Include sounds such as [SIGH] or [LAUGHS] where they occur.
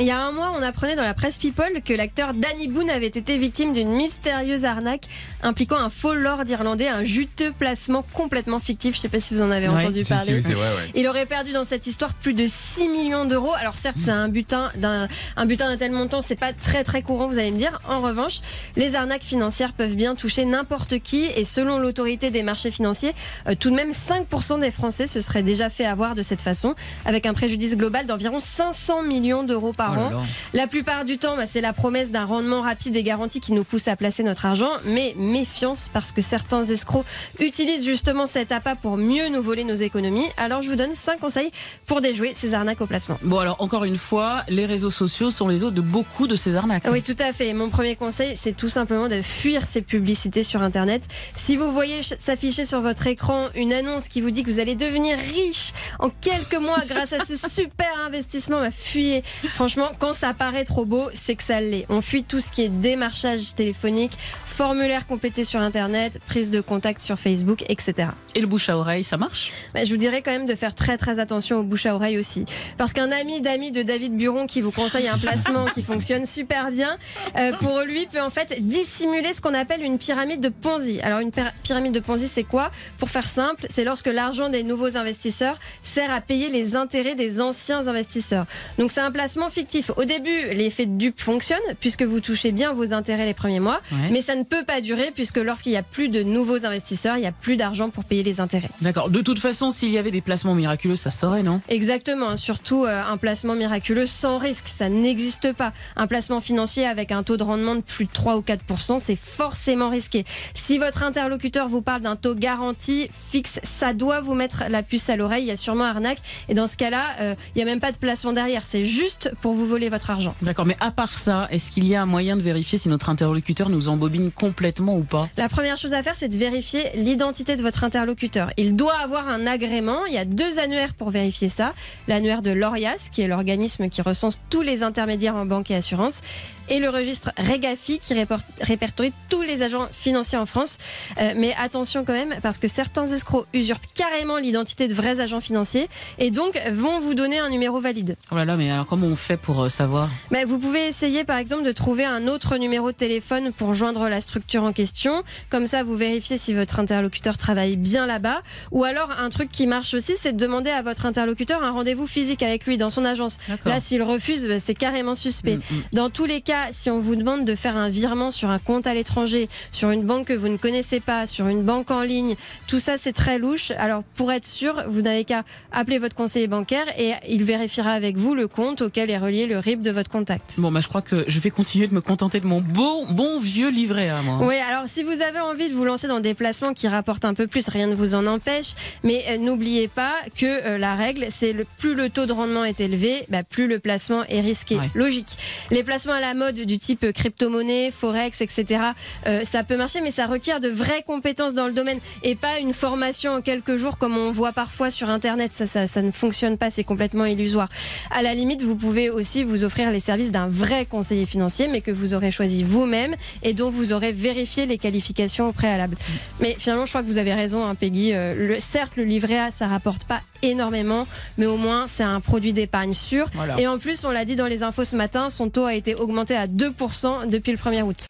Il y a un mois, on apprenait dans la presse People que l'acteur Danny Boone avait été victime d'une mystérieuse arnaque impliquant un faux lord irlandais, un juteux placement complètement fictif. Je ne sais pas si vous en avez entendu parler. Il aurait perdu dans cette histoire plus de 6 millions d'euros. Alors certes, c'est un butin d'un un butin d'un tel montant, c'est pas très très courant, vous allez me dire. En revanche, les arnaques financières peuvent bien toucher n'importe qui et selon l'autorité des marchés financiers, euh, tout de même 5% des Français se seraient déjà fait avoir de cette façon, avec un préjudice global d'environ 500 millions d'euros par oh. La plupart du temps, bah, c'est la promesse d'un rendement rapide et garanti qui nous pousse à placer notre argent, mais méfiance parce que certains escrocs utilisent justement cet appât pour mieux nous voler nos économies. Alors je vous donne 5 conseils pour déjouer ces arnaques au placement. Bon alors encore une fois, les réseaux sociaux sont les autres de beaucoup de ces arnaques. Oui tout à fait. Mon premier conseil, c'est tout simplement de fuir ces publicités sur Internet. Si vous voyez s'afficher sur votre écran une annonce qui vous dit que vous allez devenir riche en quelques mois grâce à ce [LAUGHS] super investissement, bah, fuyez. Franchement, quand ça paraît trop beau, c'est que ça l'est. On fuit tout ce qui est démarchage téléphonique, formulaire complété sur Internet, prise de contact sur Facebook, etc. Et le bouche à oreille, ça marche? Bah, Je vous dirais quand même de faire très très attention au bouche à oreille aussi. Parce qu'un ami d'ami de David Buron qui vous conseille un placement qui fonctionne super bien, euh, pour lui peut en fait dissimuler ce qu'on appelle une pyramide de Ponzi. Alors une pyramide de Ponzi, c'est quoi? Pour faire simple, c'est lorsque l'argent des nouveaux investisseurs sert à payer les intérêts des anciens investisseurs. Donc c'est un placement fictif. Au début, l'effet de dupe fonctionne puisque vous touchez bien vos intérêts les premiers mois, mais ça ne peut pas durer puisque lorsqu'il n'y a plus de nouveaux investisseurs, il n'y a plus d'argent pour payer les intérêts. D'accord. De toute façon, s'il y avait des placements miraculeux, ça saurait, non? Exactement. Surtout euh, un placement miraculeux sans risque, ça n'existe pas. Un placement financier avec un taux de rendement de plus de 3 ou 4 c'est forcément risqué. Si votre interlocuteur vous parle d'un taux garanti fixe, ça doit vous mettre la puce à l'oreille. Il y a sûrement arnaque. Et dans ce cas-là, euh, il n'y a même pas de placement derrière. C'est juste pour vous voler votre argent. D'accord. Mais à part ça, est-ce qu'il y a un moyen de vérifier si notre interlocuteur nous embobine complètement ou pas? La première chose à faire, c'est de vérifier l'identité de votre interlocuteur. Il doit avoir un agrément. Il y a deux annuaires pour vérifier ça. L'annuaire de l'ORIAS, qui est l'organisme qui recense tous les intermédiaires en banque et assurance, et le registre Regafi qui répertorie tous les agents financiers en France. Euh, mais attention quand même, parce que certains escrocs usurpent carrément l'identité de vrais agents financiers et donc vont vous donner un numéro valide. Oh là là, mais alors comment on fait pour euh, savoir? Bah, Vous pouvez essayer par exemple de trouver un autre numéro de téléphone pour joindre la structure en question. Comme ça, vous vérifiez si votre interlocuteur travaille bien là-bas. Ou alors, un truc qui marche aussi, c'est de demander à votre interlocuteur un rendez-vous physique avec lui dans son agence. Là, s'il refuse, bah, c'est carrément suspect. Mm, mm. Dans tous les cas, si on vous demande de faire un virement sur un compte à l'étranger, sur une banque que vous ne connaissez pas, sur une banque en ligne, tout ça c'est très louche. Alors pour être sûr, vous n'avez qu'à appeler votre conseiller bancaire et il vérifiera avec vous le compte auquel est relié le RIB de votre contact. Bon, bah, je crois que je vais continuer de me contenter de mon bon, bon vieux livret à moi. Oui, alors si vous avez envie de vous lancer dans des placements qui rapportent un peu plus, rien ne vous en empêche. Mais euh, n'oubliez pas que euh, la règle, c'est le, plus le taux de rendement est élevé, bah, plus le placement est risqué. Logique. Les placements à la mode du type crypto-monnaie, forex, etc. Euh, ça peut marcher, mais ça requiert de vraies compétences dans le domaine et pas une formation en quelques jours comme on voit parfois sur Internet. Ça, ça, ça ne fonctionne pas, c'est complètement illusoire. À la limite, vous pouvez aussi vous offrir les services d'un vrai conseiller financier, mais que vous aurez choisi vous-même et dont vous aurez vérifié les qualifications au préalable. Mais finalement, je crois que vous avez raison, hein, Peggy. Euh, le, certes, le livret A, ça rapporte pas énormément, mais au moins c'est un produit d'épargne sûr. Et en plus, on l'a dit dans les infos ce matin, son taux a été augmenté à 2% depuis le 1er août.